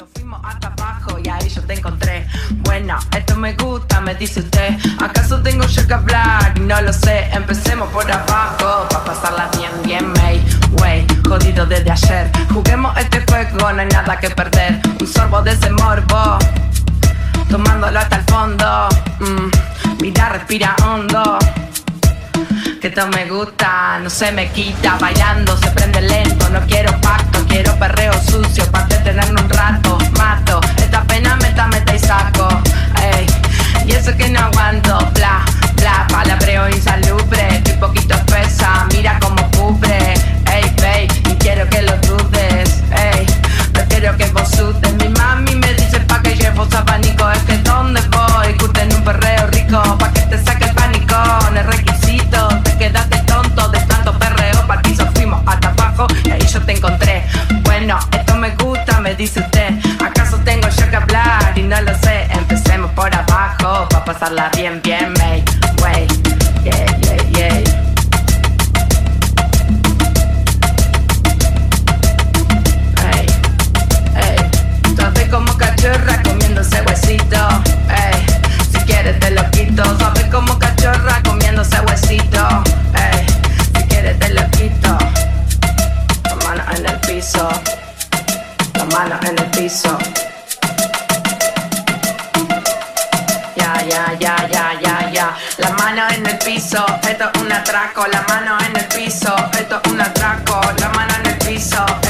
piso, fuimos hasta abajo y ahí yo te encontré. Bueno, esto me gusta, me dice usted. ¿Acaso tengo yo que hablar? No lo sé, empecemos por abajo. Pa' pasarla bien, bien, May. Wey, jodido desde ayer. Juguemos este juego, no hay nada que perder. Un sorbo de ese morbo, tomándolo hasta el fondo. Mm, mira, respira hondo que esto me gusta, no se me quita, bailando se prende lento, no quiero pacto quiero perreo sucio para detenerme un rato. Mato, esta pena meta, meta y saco. Ey, y eso que no aguanto, bla, bla, palabreo insalubre. Estoy poquito espesa, mira como cubre. Ey, ey, y quiero que lo dudes. Ey, prefiero que vos sudes. Mi mami me dice pa' que llevo sabanita. dice usted? ¿Acaso tengo yo que hablar? Y no lo sé, empecemos por abajo, pa' pasarla bien, bien, wey, wey, yeah, yeah, yeah. Hey, hey, tú como cachorra comiéndose huesito, hey, si quieres te lo quito, tú como cachorra comiéndose huesito, manos en el piso. Ya, ya, ya, ya, ya, ya. Las manos en el piso, esto es un atraco. Las manos en el piso, esto es un atraco. Las manos en el piso.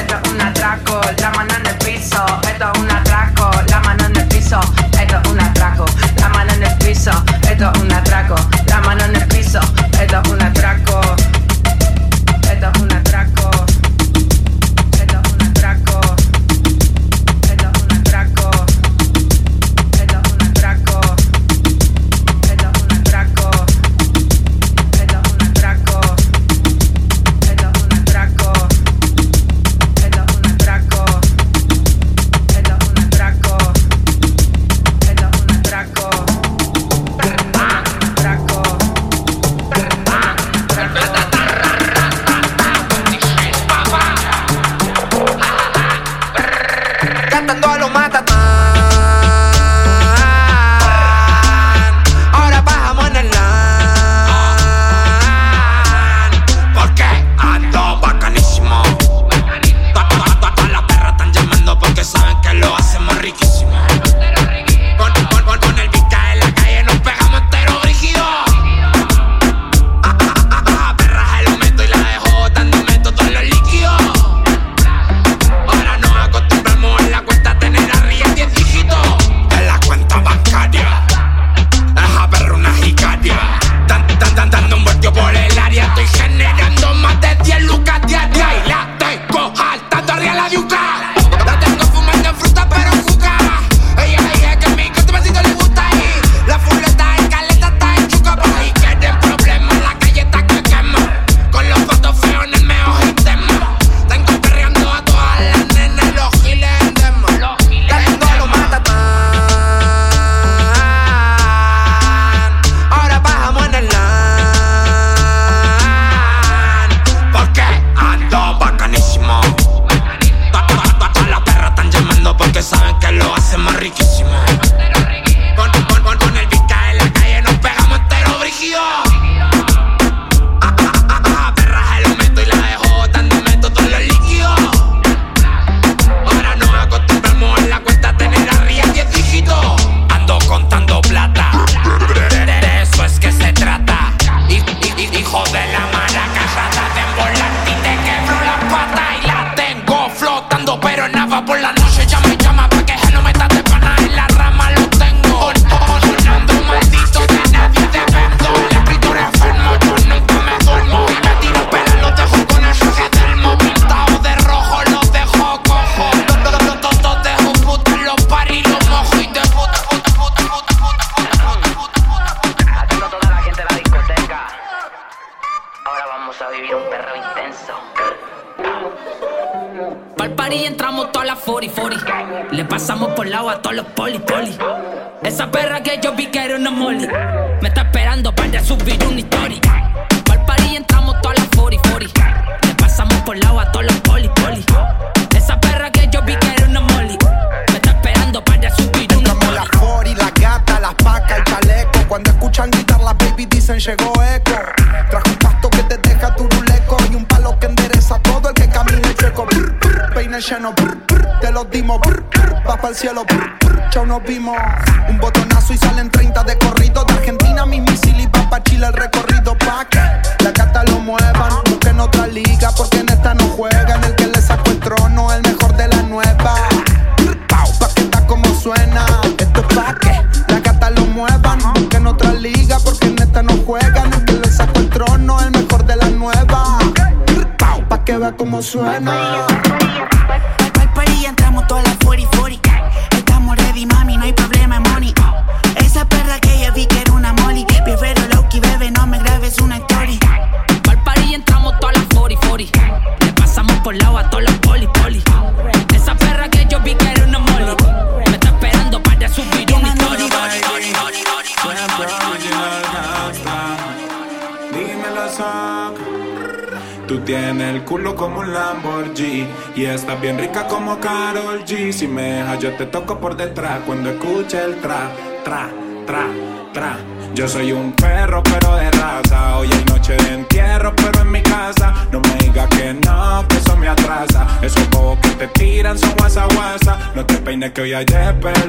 Te peines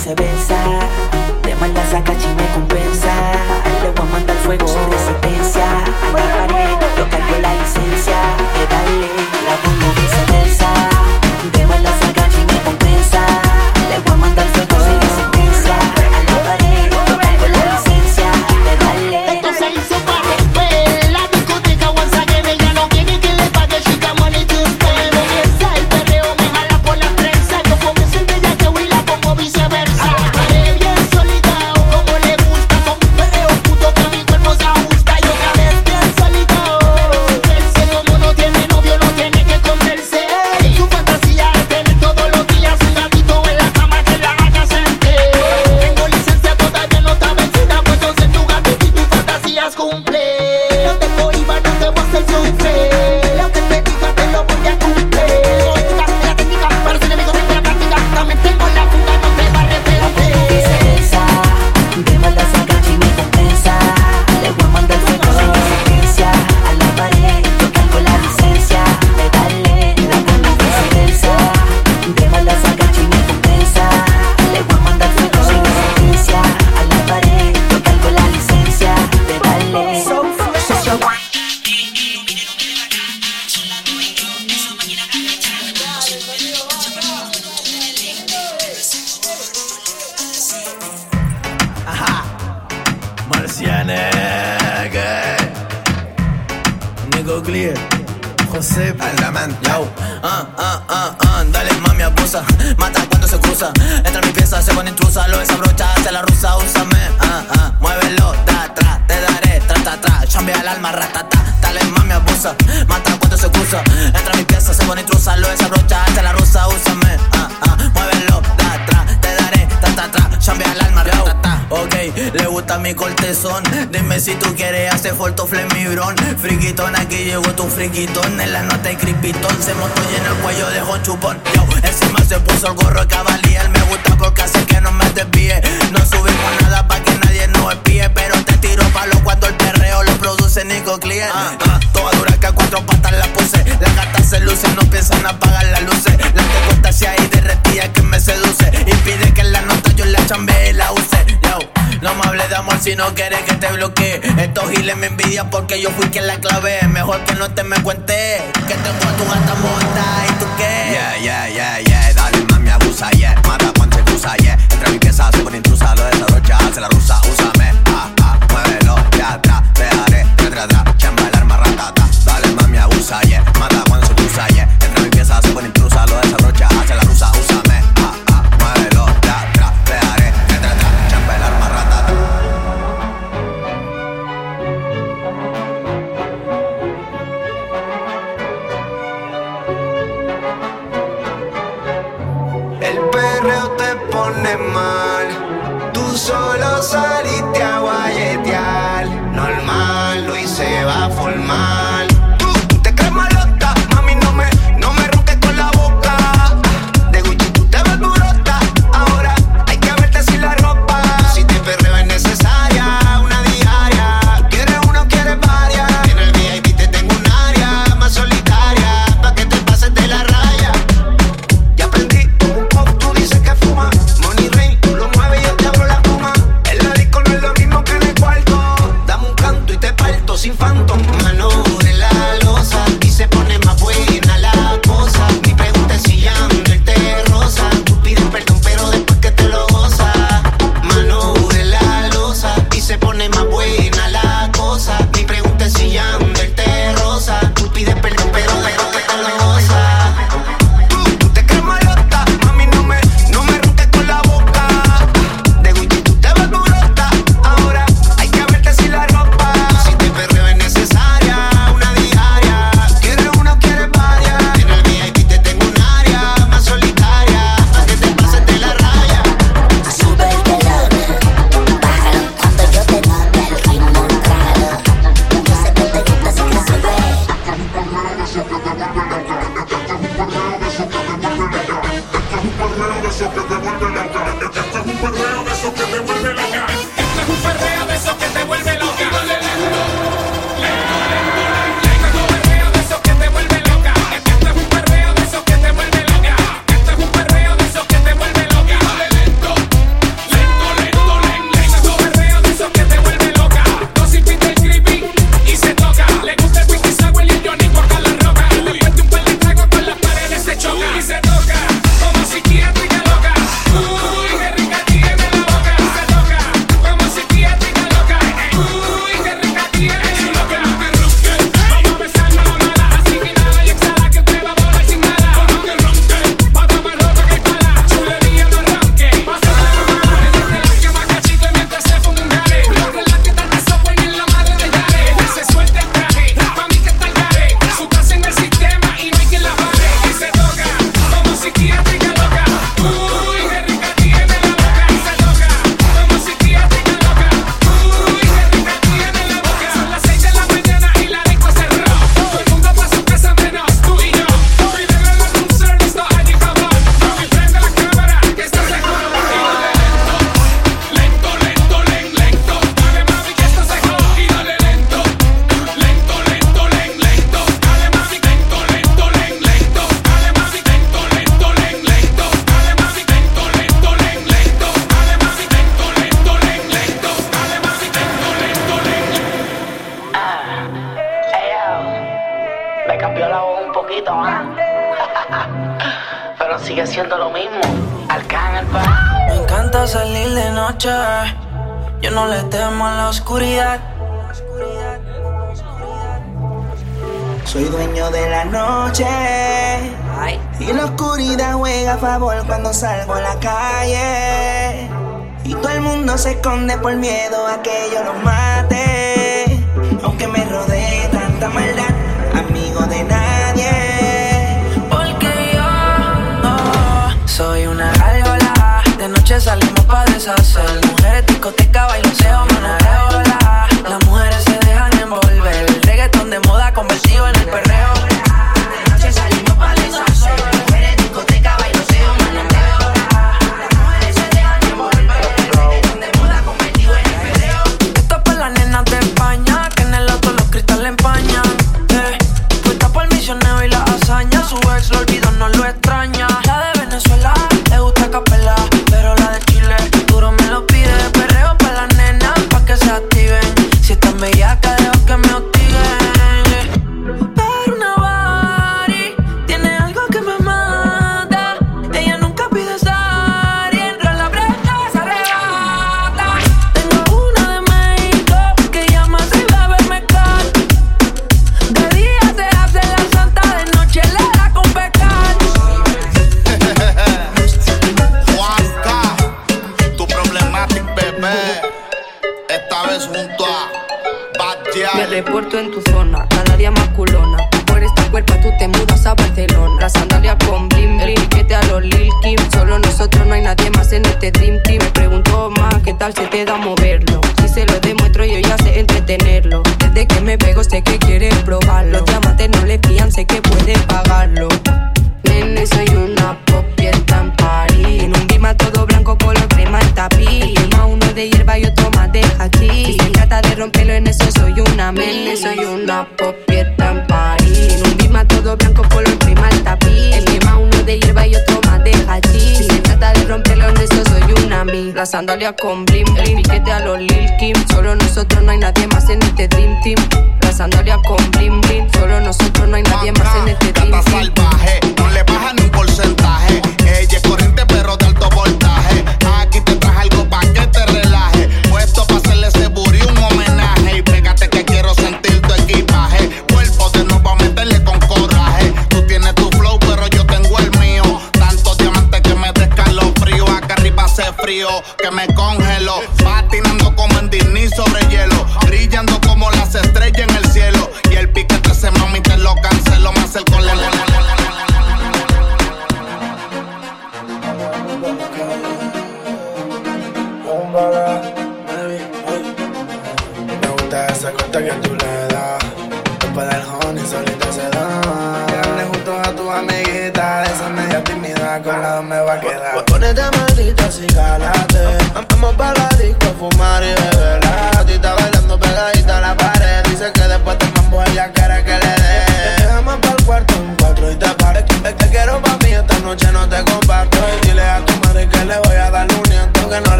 viceversa. De maldad saca y me compensa. Le voy a mandar fuego sin resistencia. Agarraré, yo cargo la licencia. De darle la bomba viceversa. con B.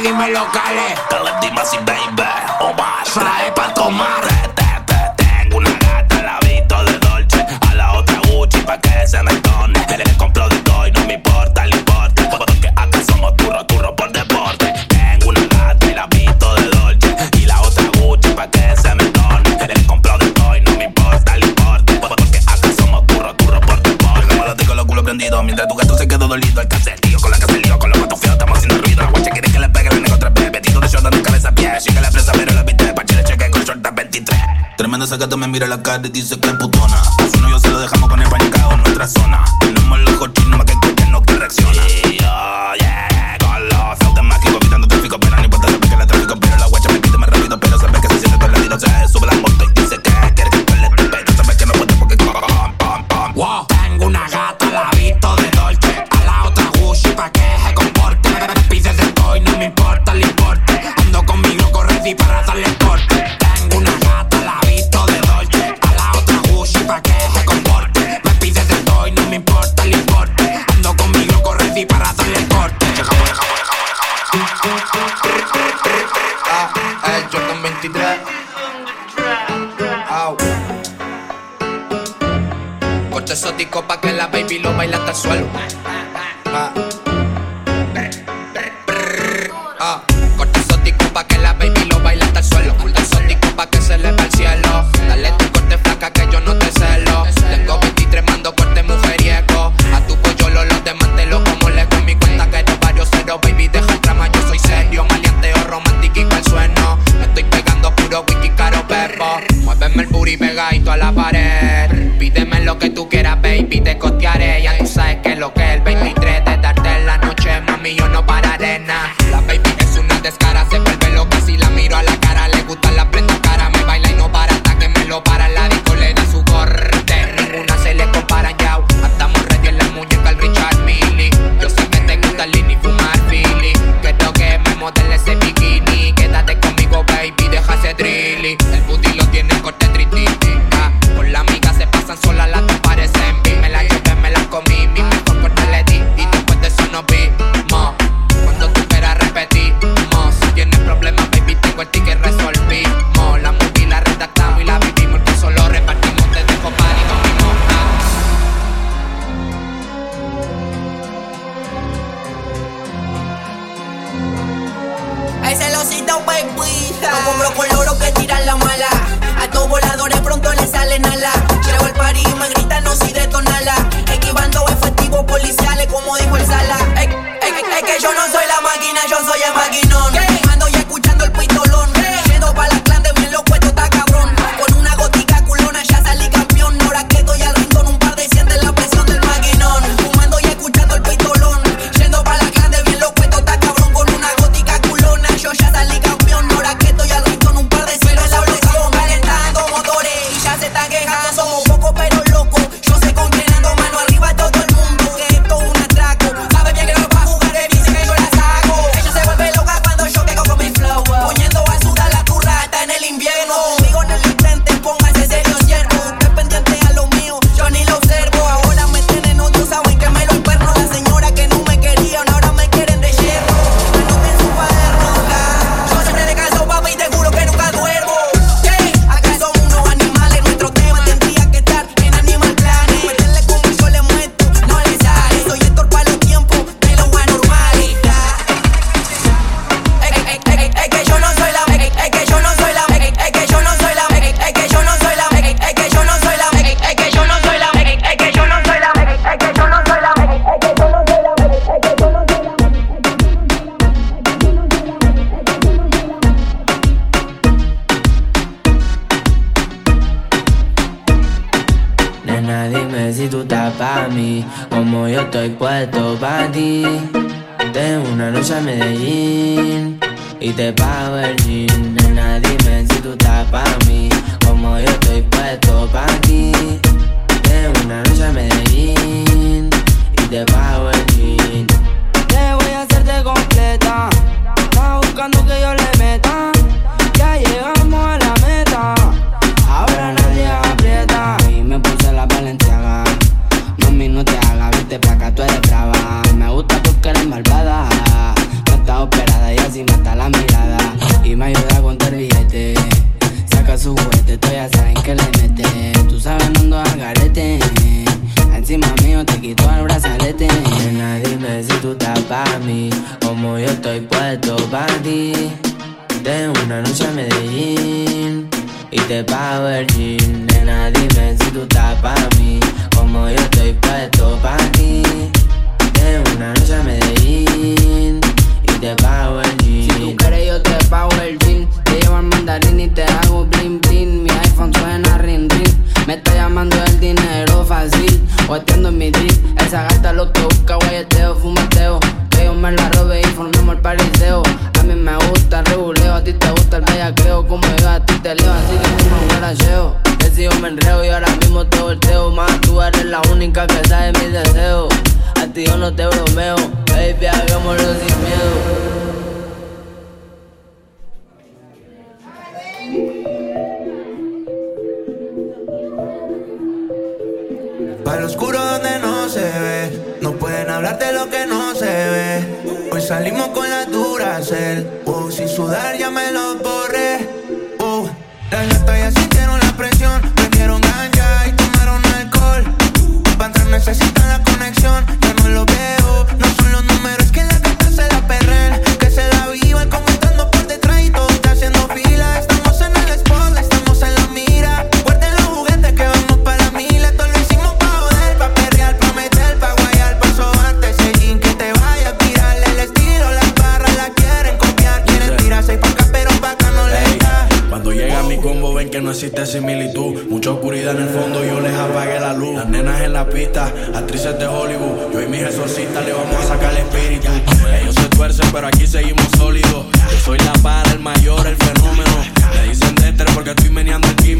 dime locales. Dale, dime si baby, o más, trae pa'l comarete. esa gata me mira la cara y dice que es putona. A su novio se lo dejamos con el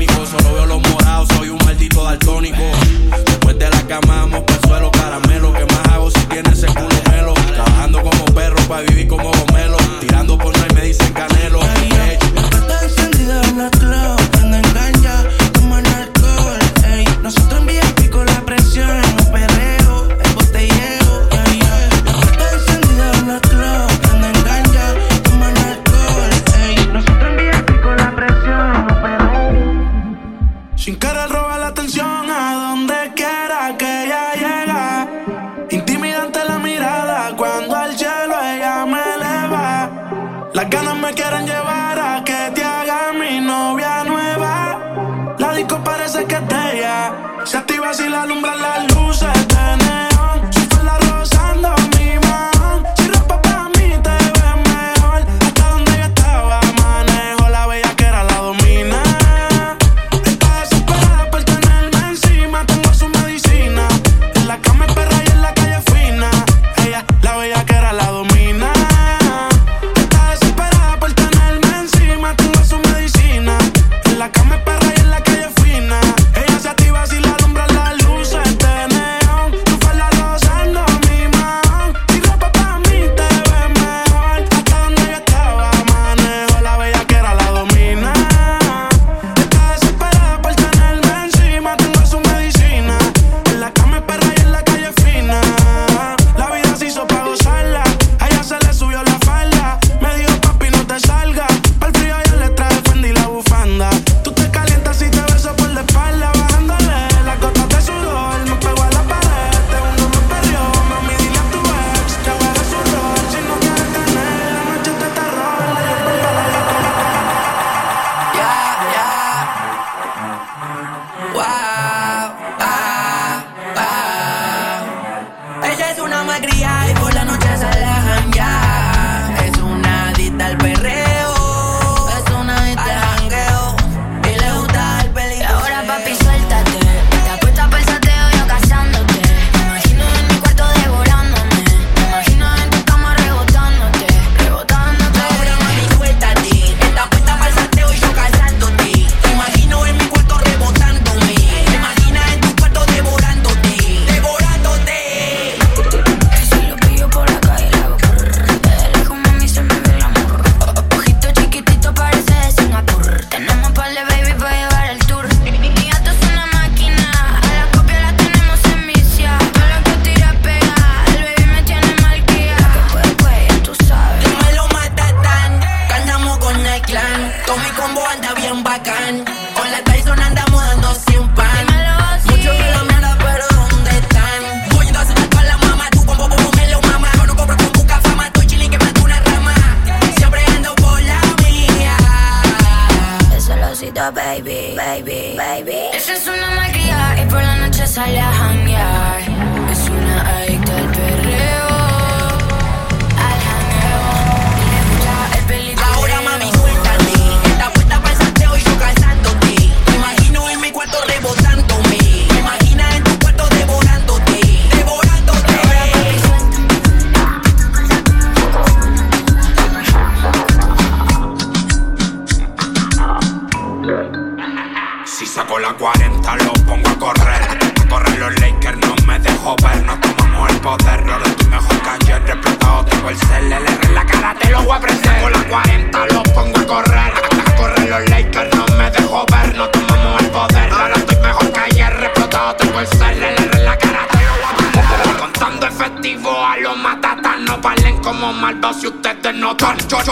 químico, solo veo los morados, soy un maldito daltónico. Después de la cama, vamos el suelo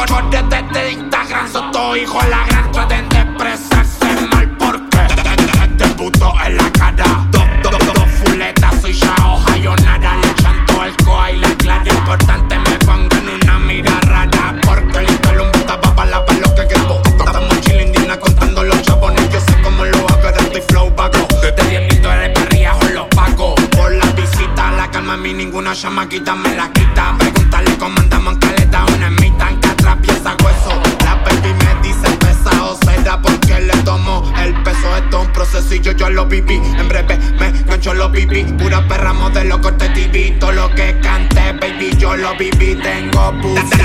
Por, por de, de, de Instagram, soy tu hijo la baby, tengo pussy.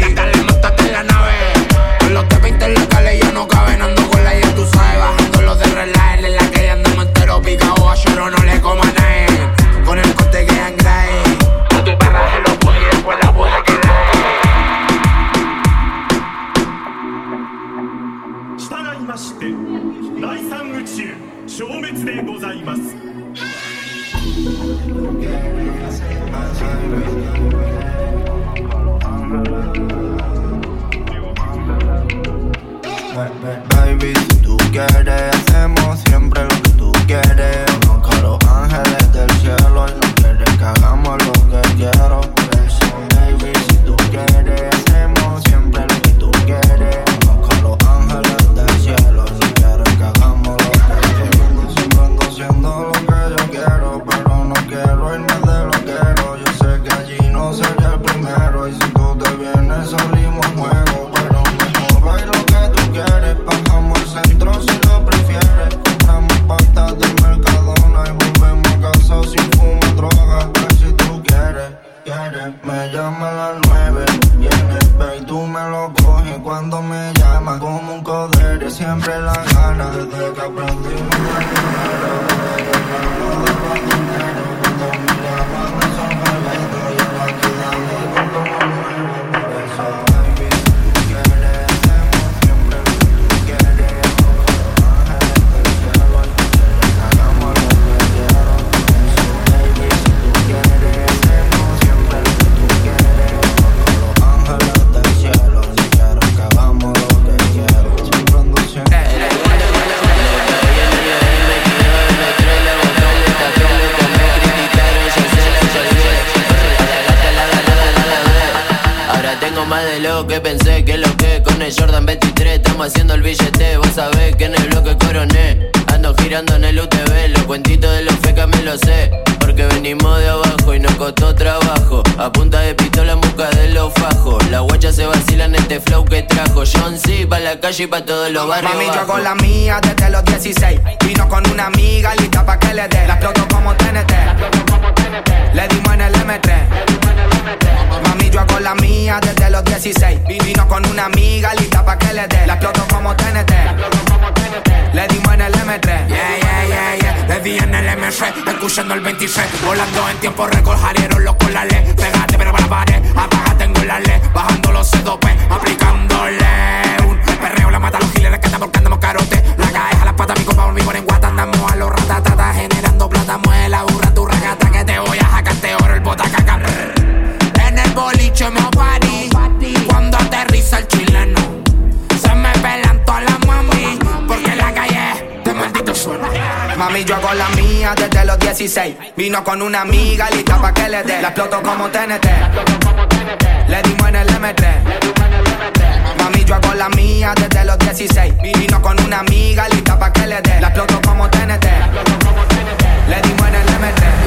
costó trabajo. A punta de pistola en busca de los fajos. La guachas se vacila en este flow que trajo. John C. Pa' la calle y pa' todos los barrios. Mami, yo con la mía desde los 16. Vino con una amiga lista pa' que le dé. La exploto como TNT. Le dimos en el M3. Mami, yo hago la mía desde los 16. Vino con una amiga lista pa' que le dé. La exploto como TNT. Le dimos en el M3. De día en el MC, escuchando el 26. Volando en tiempo récord, jarieron los colales. Pégate, pero para la pared, apágate en la ley. Bajando los c aplicándole un perreo. La mata a los gileres que están volcando carote. La caja, las patas, mi copa, mi en guata. Andamos a los ratatatas, gente. Mami, yo hago la mía desde los 16. Vino con una amiga lista pa' que le dé. La exploto como TNT. Le dimos en el M3. Mami, yo hago la mía desde los 16. Vino con una amiga lista pa' que le dé. La exploto como TNT. Le dimos en el M3.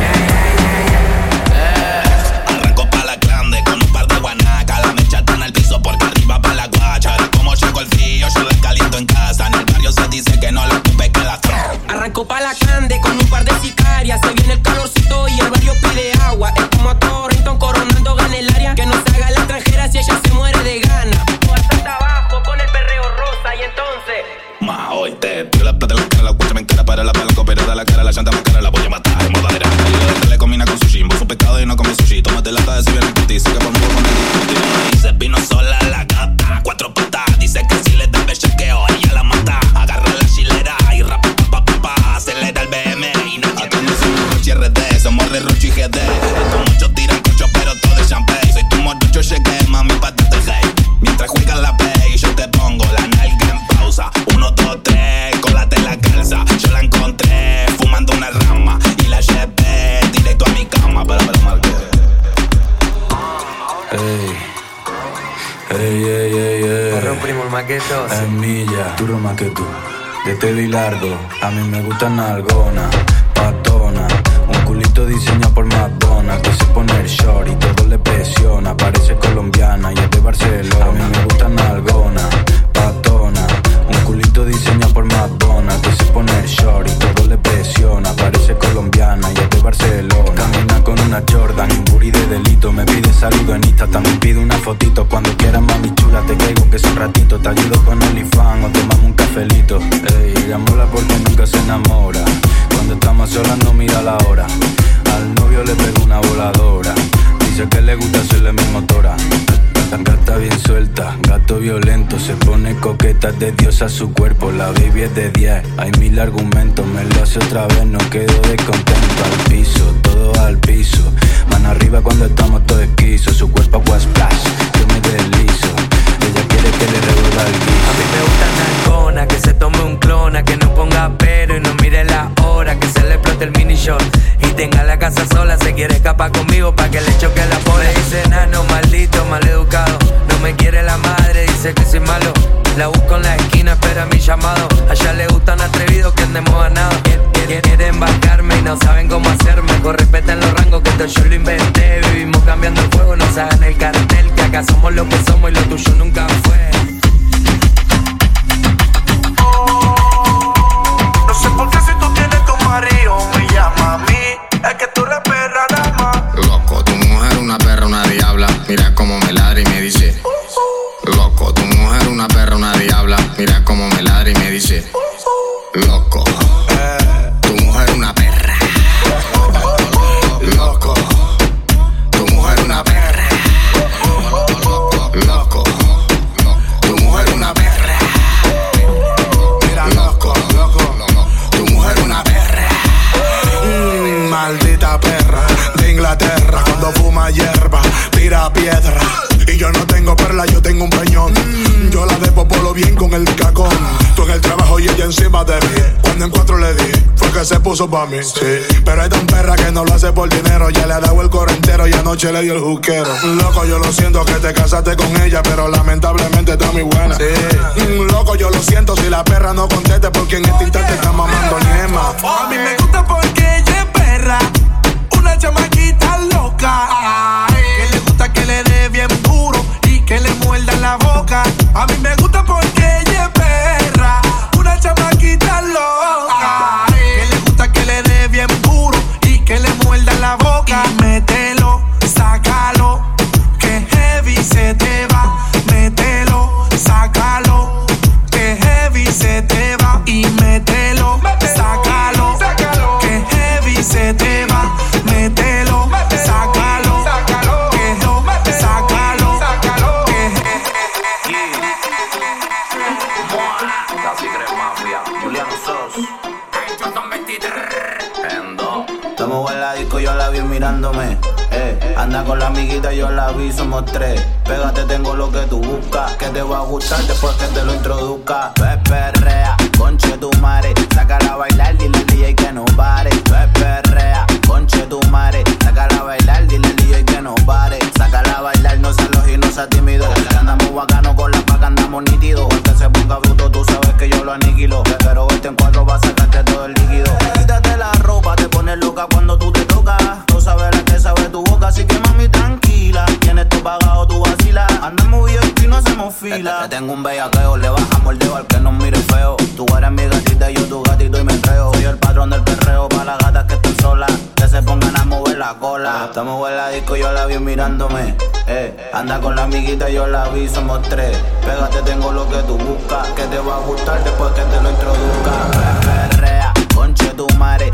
santa más cara la voy a matar. Modadera, le combina con su chimbo. Su pescado y no come sushi. Tómate lata de si viene Corre un primo, el maqueto. Es milla, tú tú. De telo y largo, a mí me gustan algona, patona. Un culito diseñado por Madonna que se pone el short y todo le presiona. Parece colombiana y es de Barcelona. A mí me gustan algona. Diseñado por Madonna que se pone el short y todo le presiona. Parece colombiana y es de Barcelona. Camina con una Jordan, un booty de delito. Me pide saludo en Insta, también pide una fotito. Cuando quieras, mami chula, te caigo que es un ratito. Te ayudo con OnlyFans o tomamos un cafelito. Ey, ella mola porque nunca se enamora. Cuando estamos solas no mira la hora. Al novio le pego una voladora. Dice que le gusta hacerle mi motora. Gata bien suelta, gato violento, se pone coqueta de diosa su cuerpo, la baby es de 10, hay mil argumentos, me lo hace otra vez, no quedo descontento, al piso, todo al piso, mano arriba cuando estamos todos esquizos, su cuerpo agua splash, yo me deslizo, ella quiere que le revuelva el guiso. A mí me gusta Narcona, que se tome un clona, que no ponga pero y no mire la hora, que se le explote el mini short y tenga la casa sola, se quiere escapar conmigo pa' que le choque la pobre. Dice nano, pa' mí. Sí, pero es tan perra que no lo hace por dinero. Ya le ha dado el coro entero y anoche le dio el juquero. Loco, yo lo siento que te casaste con ella, pero lamentablemente está muy buena. Sí, Mm, loco, yo lo siento si la perra no conteste porque en este instante está mamando ñema. A mí me gusta porque Estamos en la disco, yo la vi mirándome. Eh, anda con la amiguita, yo la vi, somos tres. Pégate, tengo lo que tú buscas. Que te va a gustar después que te lo introduzca. Perrea, conche tu madre.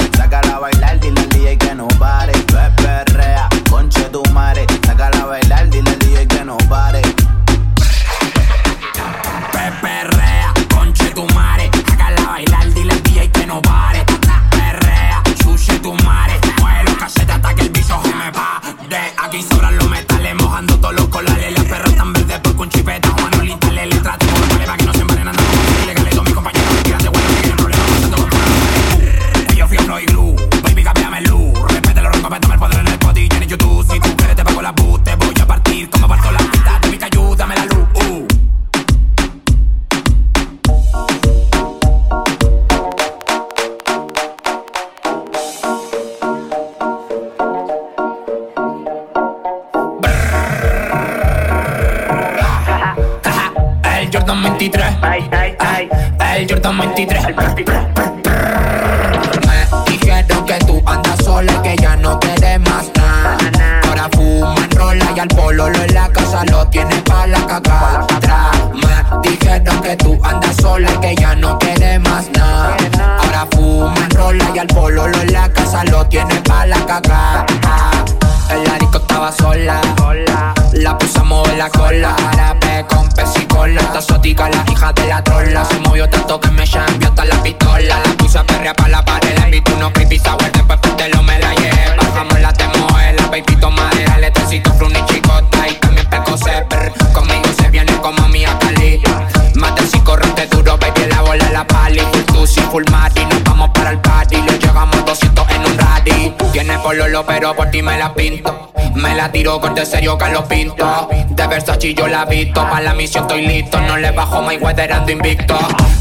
pero por ti me la pinto. Me la tiro corte serio, Carlos Pinto. De Versace yo la visto, para la misión estoy listo. No le bajo my weather, ando invicto.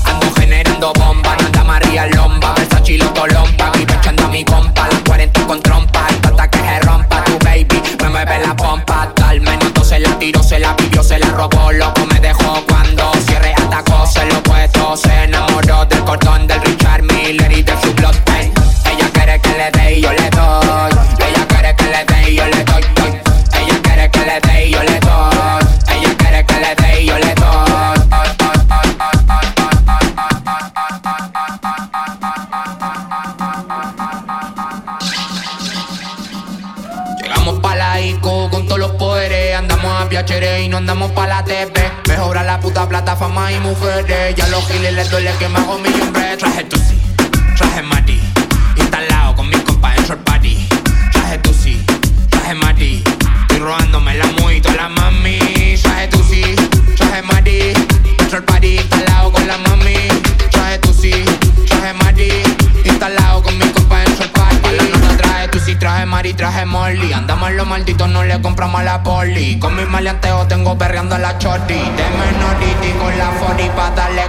Ando generando bomba, nada María Lomba. Versace lo aquí echando a mi compa, las 40 con trompa. fama y mujeres. Y a los giles les duele que me hago mi hombre. Traje tutsi, traje mati. Con mis maleanteos tengo perreando la choti. De menor con la 40 pa' darle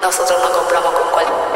Nosotros no compramos con cual.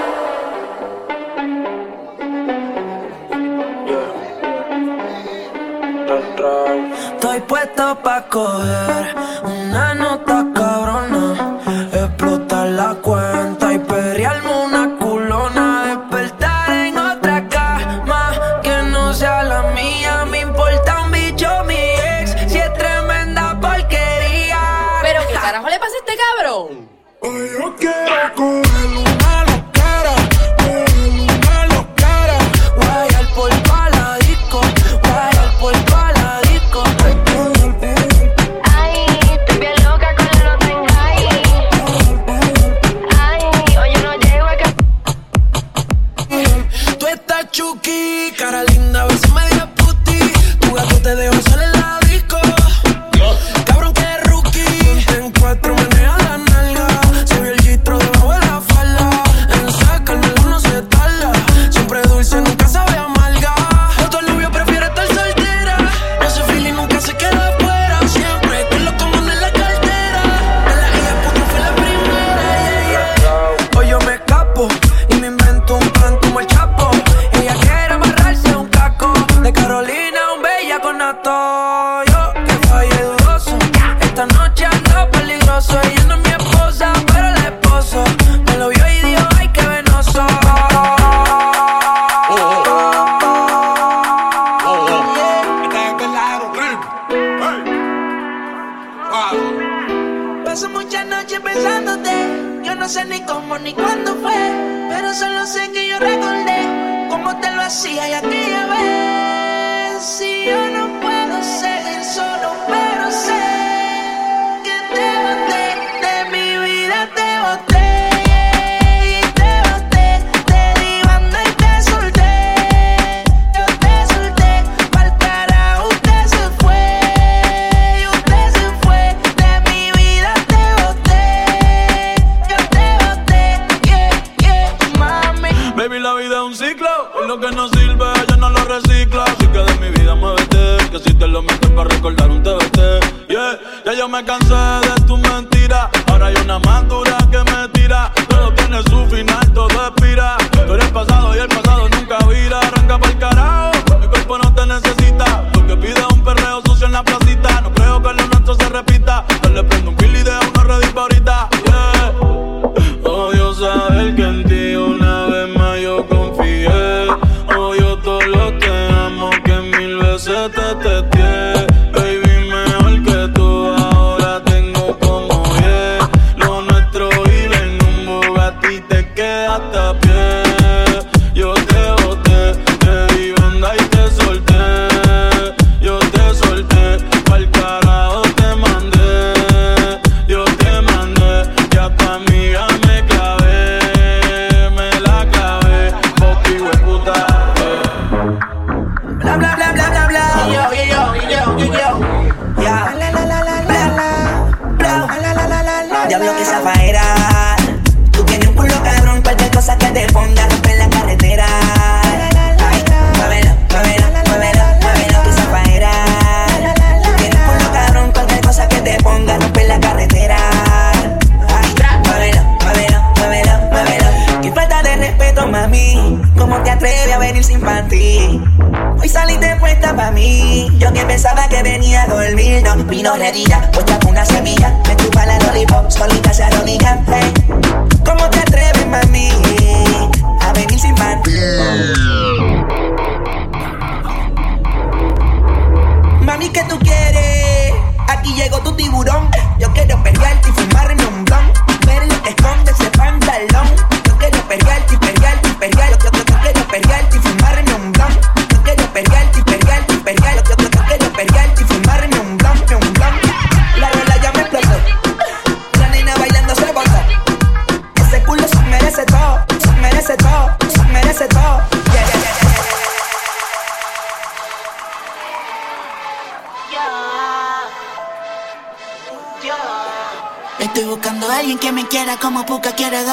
quiere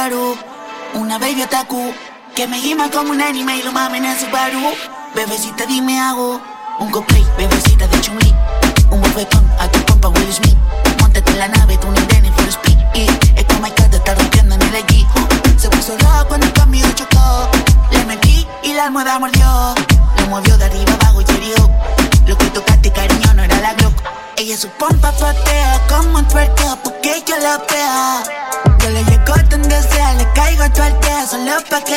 una baby otaku, que me gima como un anime y lo mamen en su baru. Bebecita, dime hago un cosplay, bebecita. but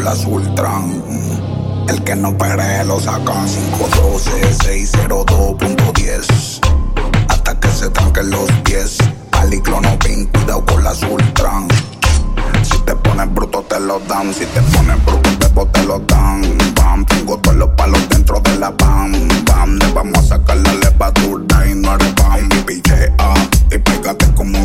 las Ultran. El que no peree lo saca 512-602.10. Hasta que se tranquen los pies. Aliclonopin, cuidado con las Ultran. Si te pones bruto te lo dan, si te pones bruto bebo te lo dan. Bam, tengo todos los palos dentro de la bam, bam. Le vamos a sacar la levadura y no eres bam. Y pichea y pégate como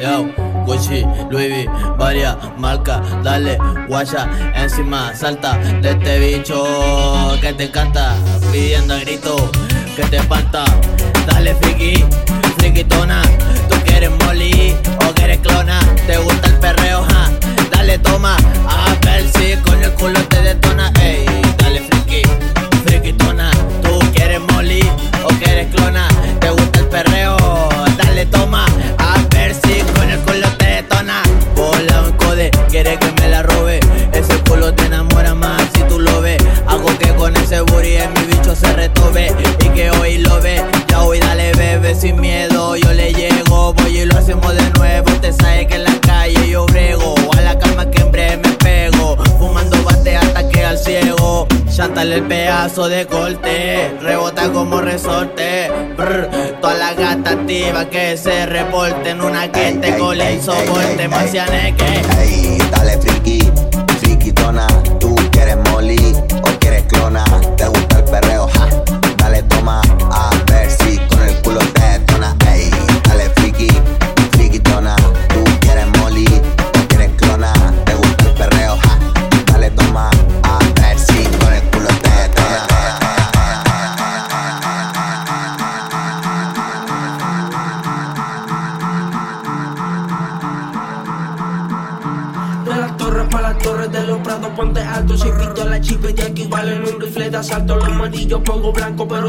Yo, Gucci, Louis varias marcas, dale, guaya, encima, salta de este bicho que te encanta, pidiendo a grito que te espanta. Dale, friki, friquitona, tú quieres molly o quieres clona, te gusta el perreo, ja, dale, toma, a ver si con el culo te detona, ey, dale, friki, friquitona, tú quieres molly o quieres clona. levantarle el pedazo de corte. Rebota como resorte. Brr, toda la gata activa que se reporten. Una que te cole ey, y soporte. Marcianeque. Ey, dale friki, friki tona. Tú quieres molly o quieres clona.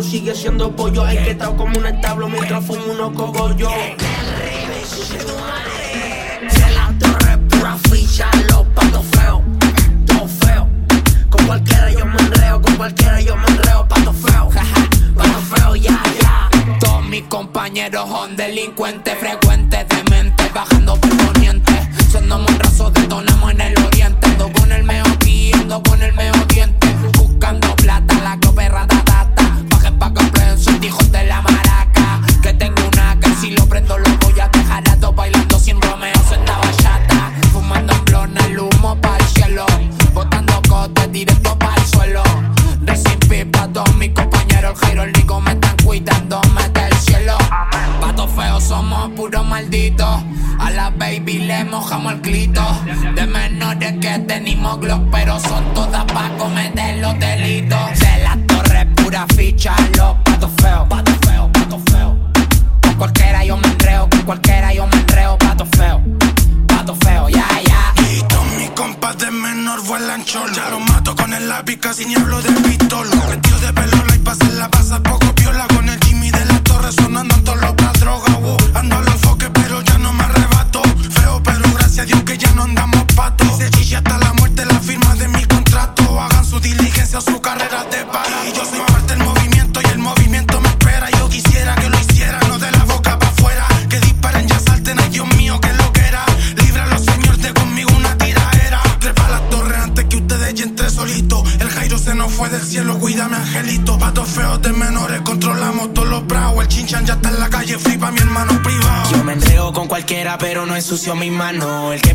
sigue siendo pollo. Hay que estar como un establo mientras fumo unos cogollos. Se la torre pura ficha, los patos feos. Con cualquiera yo me enreo, con cualquiera yo me enreo, patos feos, patos feos, ya, yeah, ya. Todos mis compañeros son delincuentes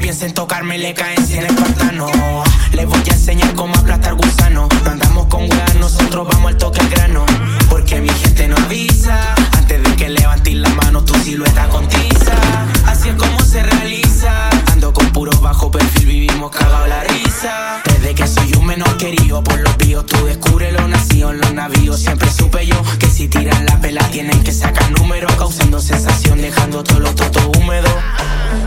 piensa en tocarme le caen 100 espartanos. Les voy a enseñar cómo aplastar gusano. No andamos con weas, nosotros vamos al toque al grano. Porque mi gente no avisa. Antes de que levantes la mano, tu silueta contiza. Así es como se realiza viviendo con puro bajo perfil, vivimos cagado la risa. Desde que soy un menor querido por los píos, tú descubres lo nacido en los navíos. Siempre supe yo que si tiran la pela tienen que sacar números, causando sensación, dejando todos los totos húmedos.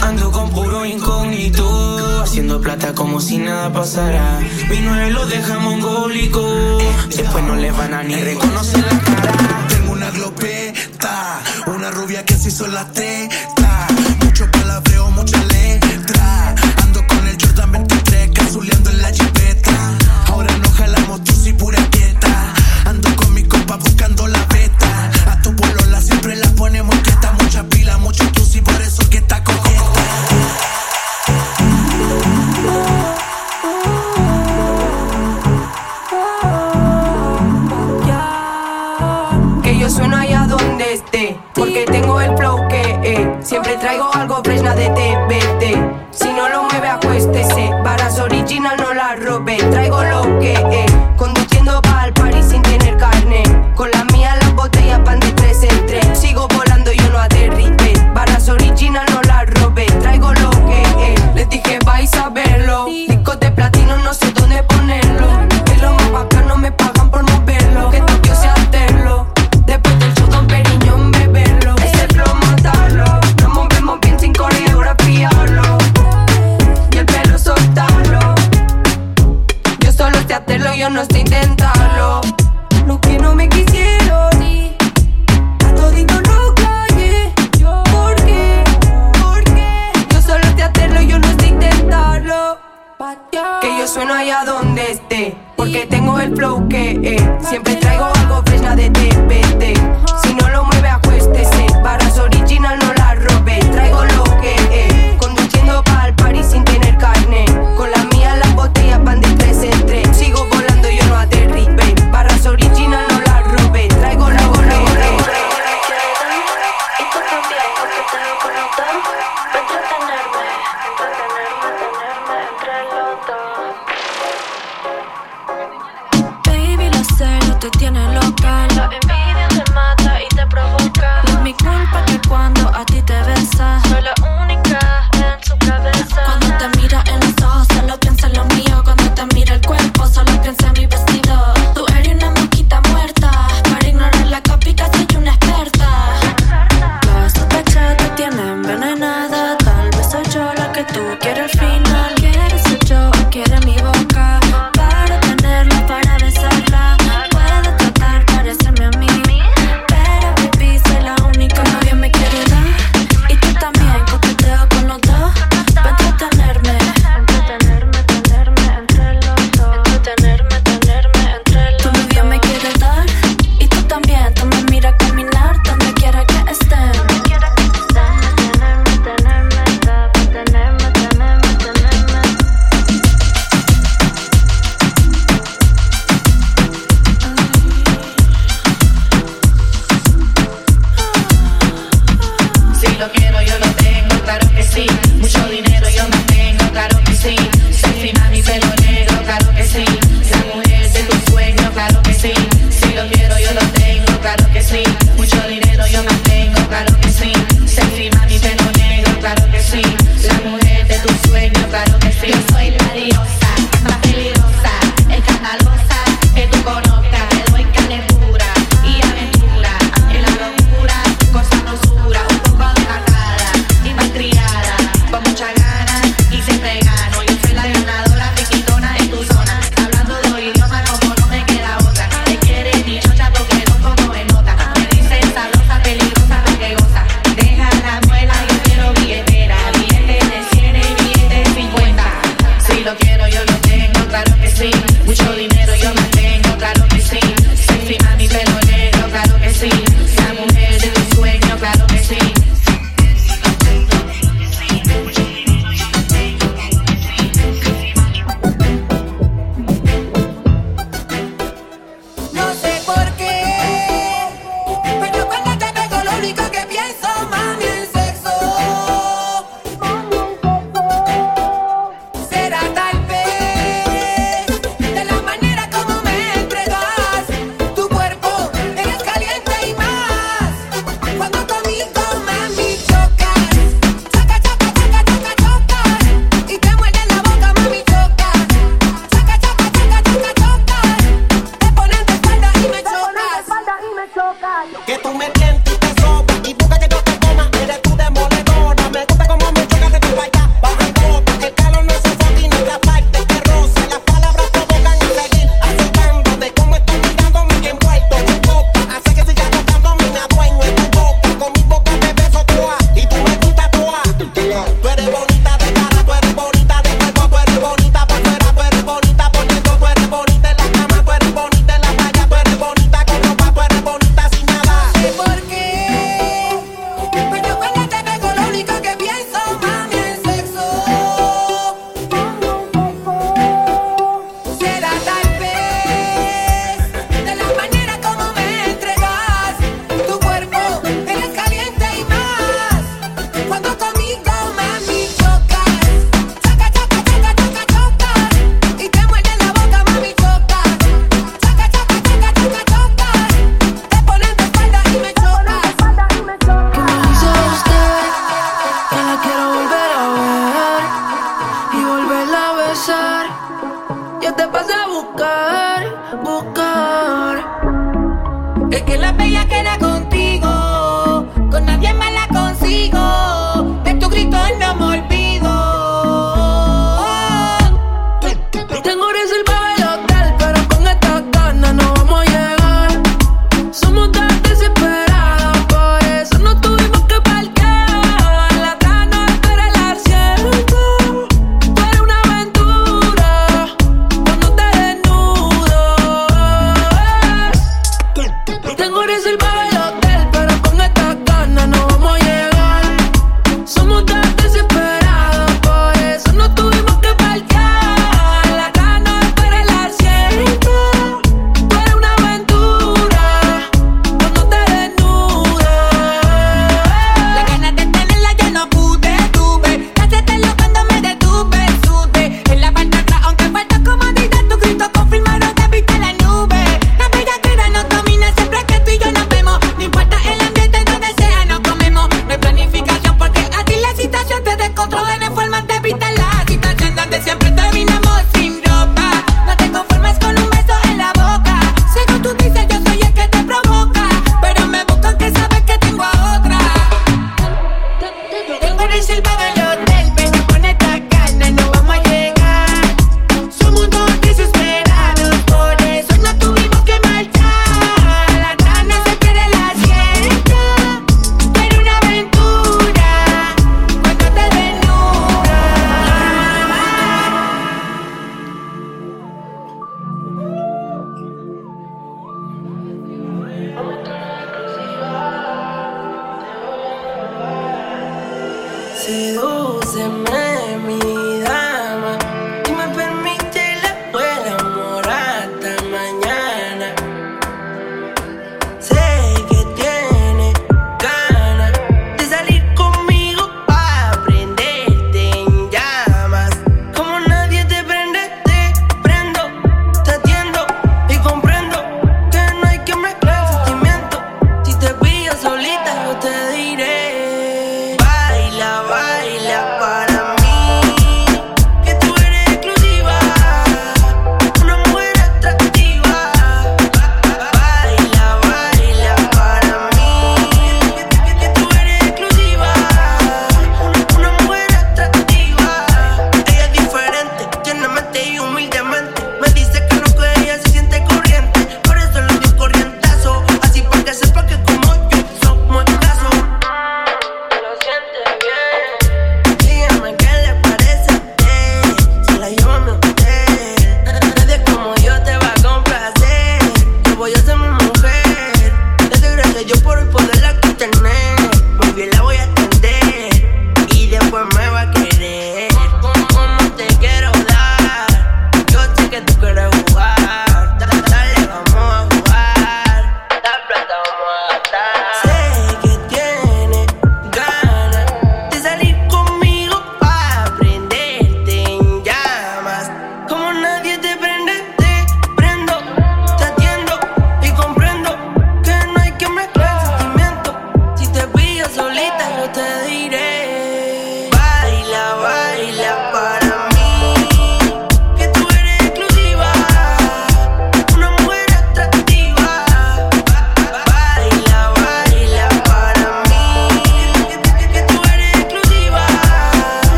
Ando con puro incógnito, haciendo plata como si nada pasara. Mi nueve lo deja mongólico, después no le van a ni reconocer la cara. Tengo una glopeta, una rubia que se hizo la teta.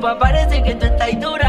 Falopa parece que tú estás dura.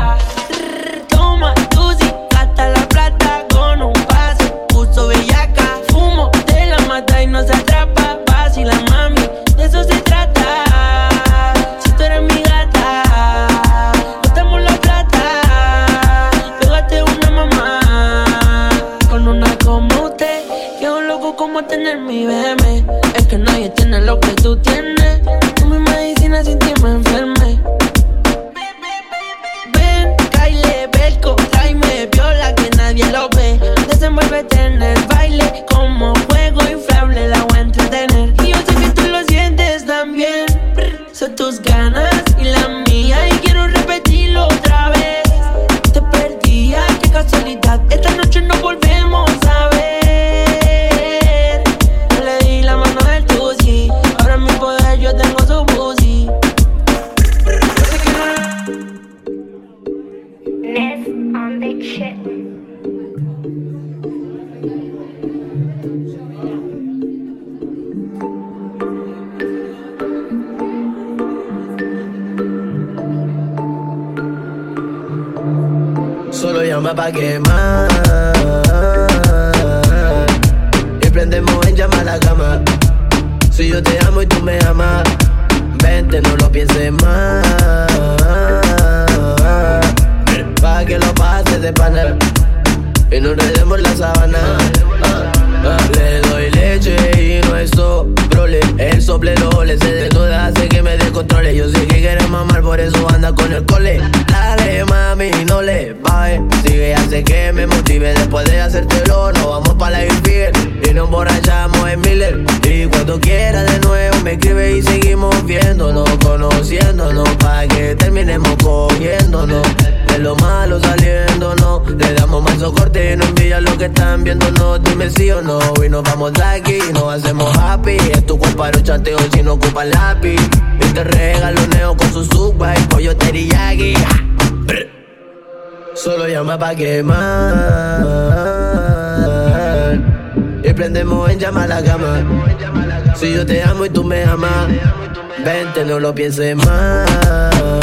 No lo pienses más.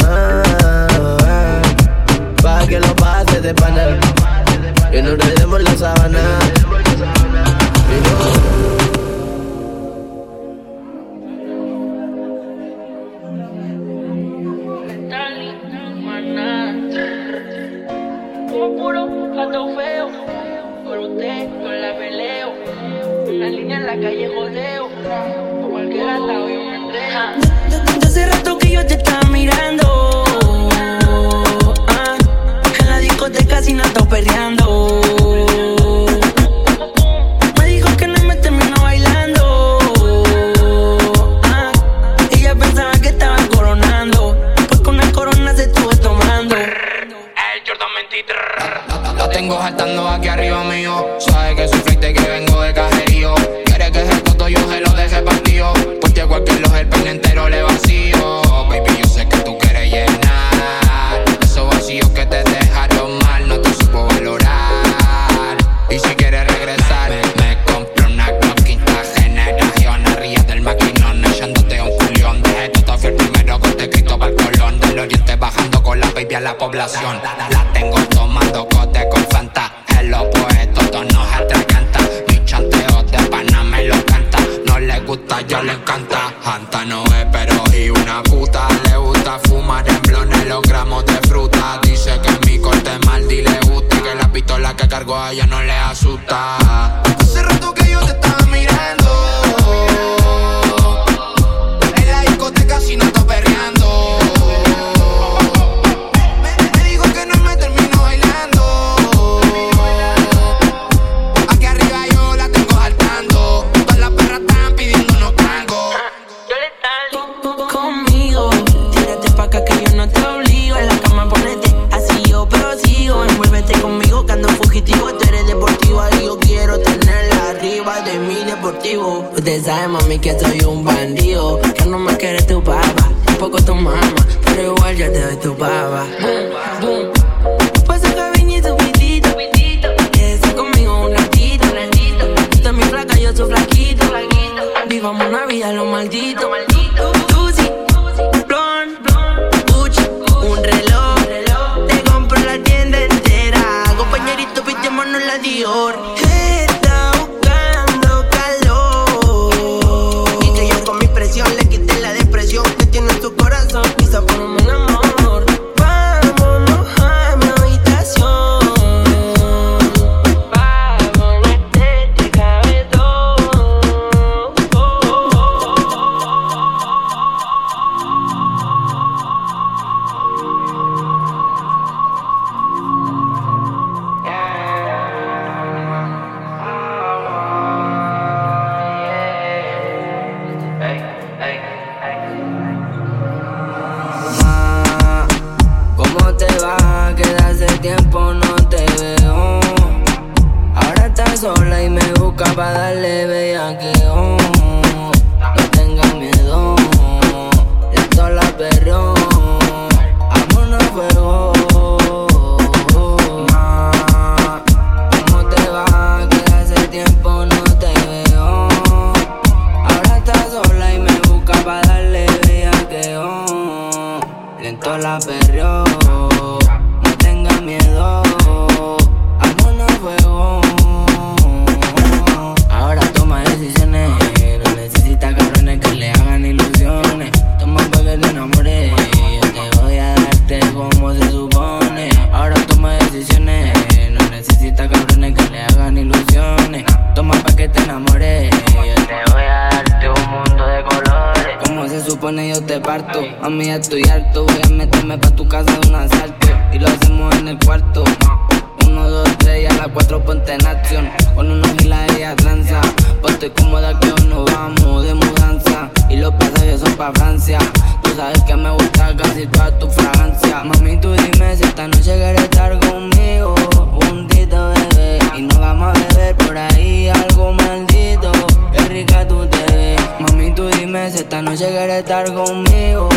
A estoy cómoda que aún no vamos de mudanza. Y los pasajes son pa' Francia. Tú sabes que me gusta casi toda tu fragancia. Mami, tú dime si esta noche quieres estar conmigo. Juntito, bebé. Y nos vamos a beber por ahí algo maldito. Qué rica tú te ves. Mami, tú dime si esta noche quieres estar conmigo.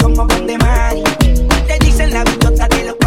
como Van. Te dicen la bichota de los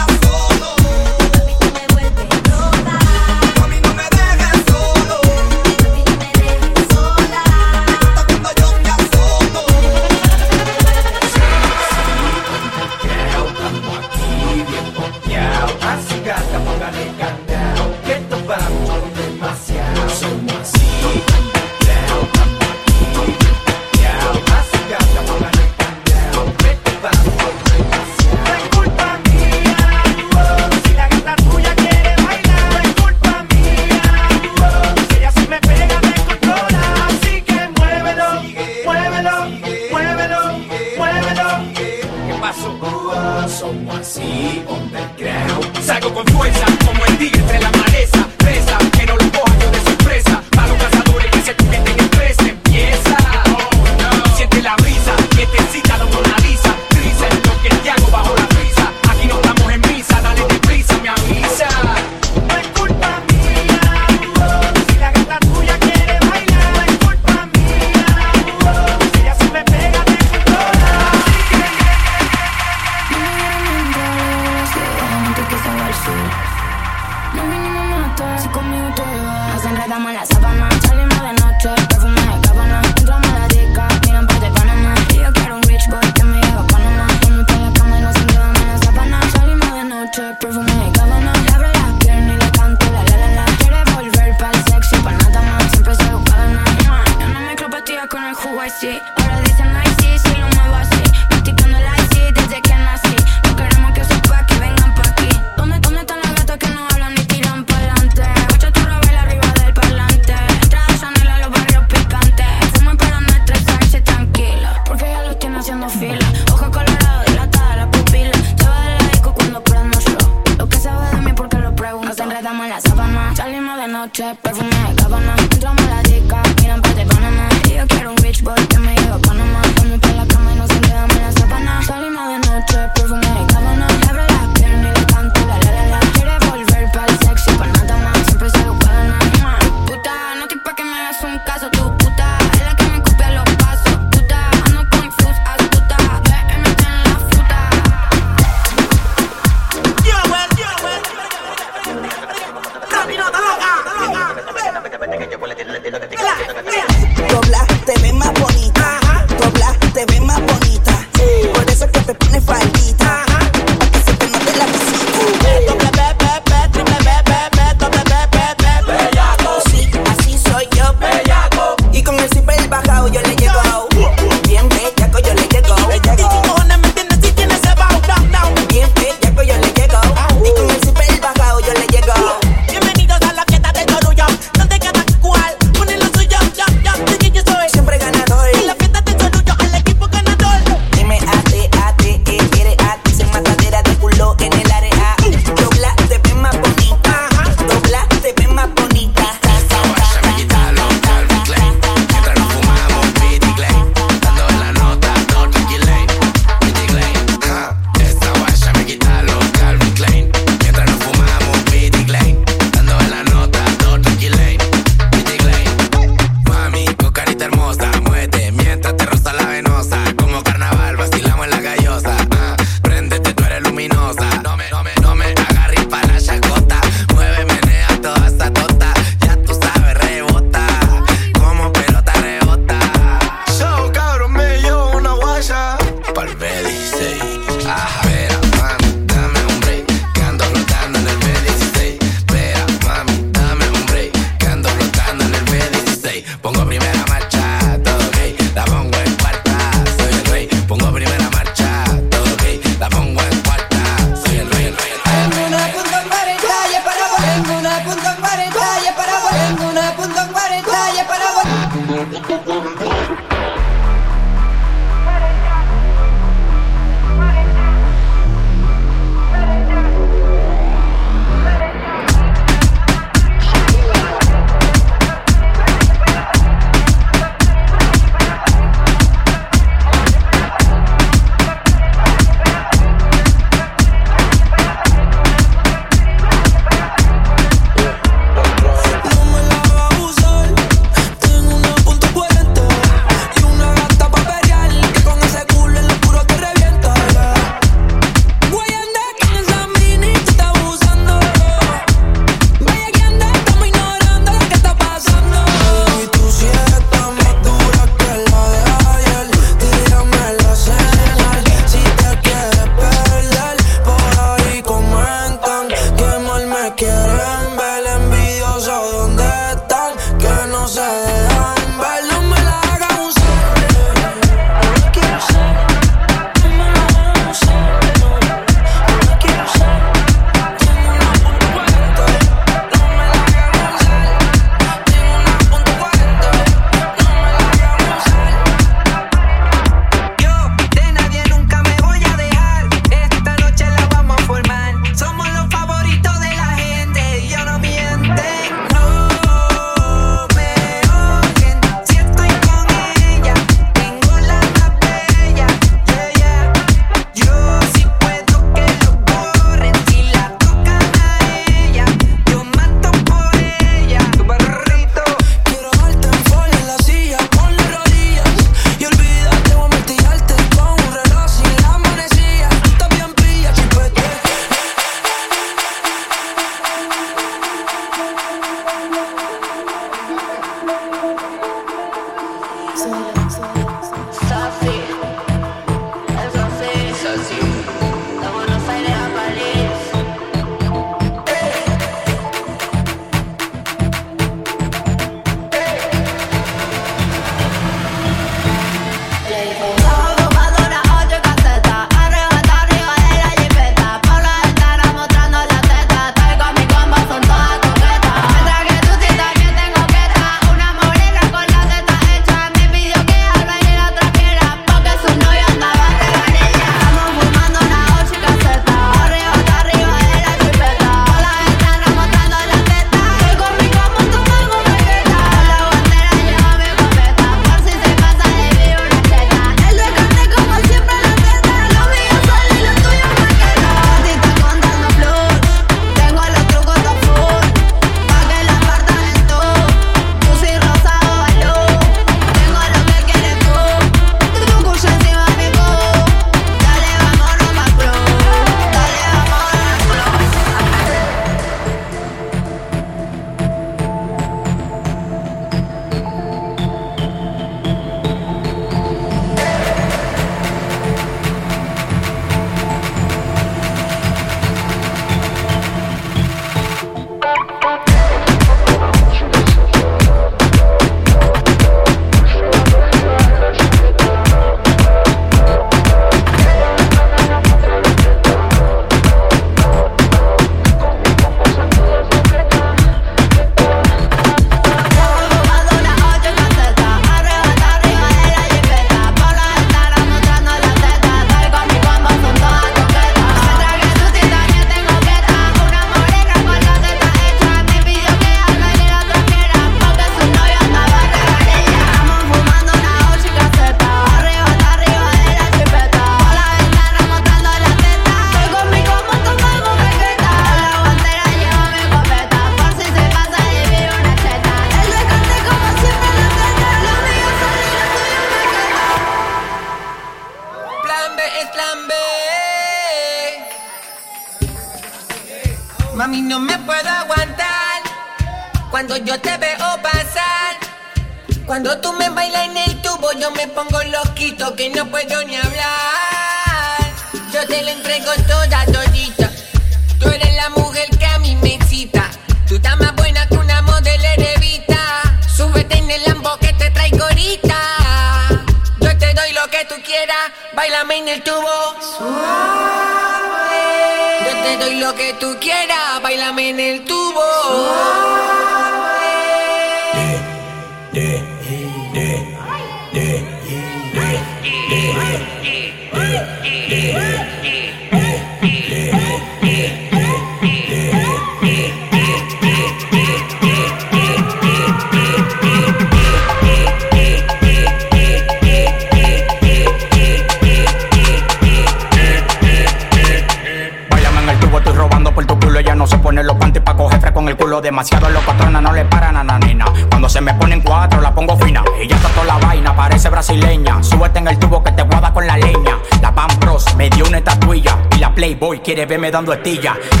aire, veme dando estilla.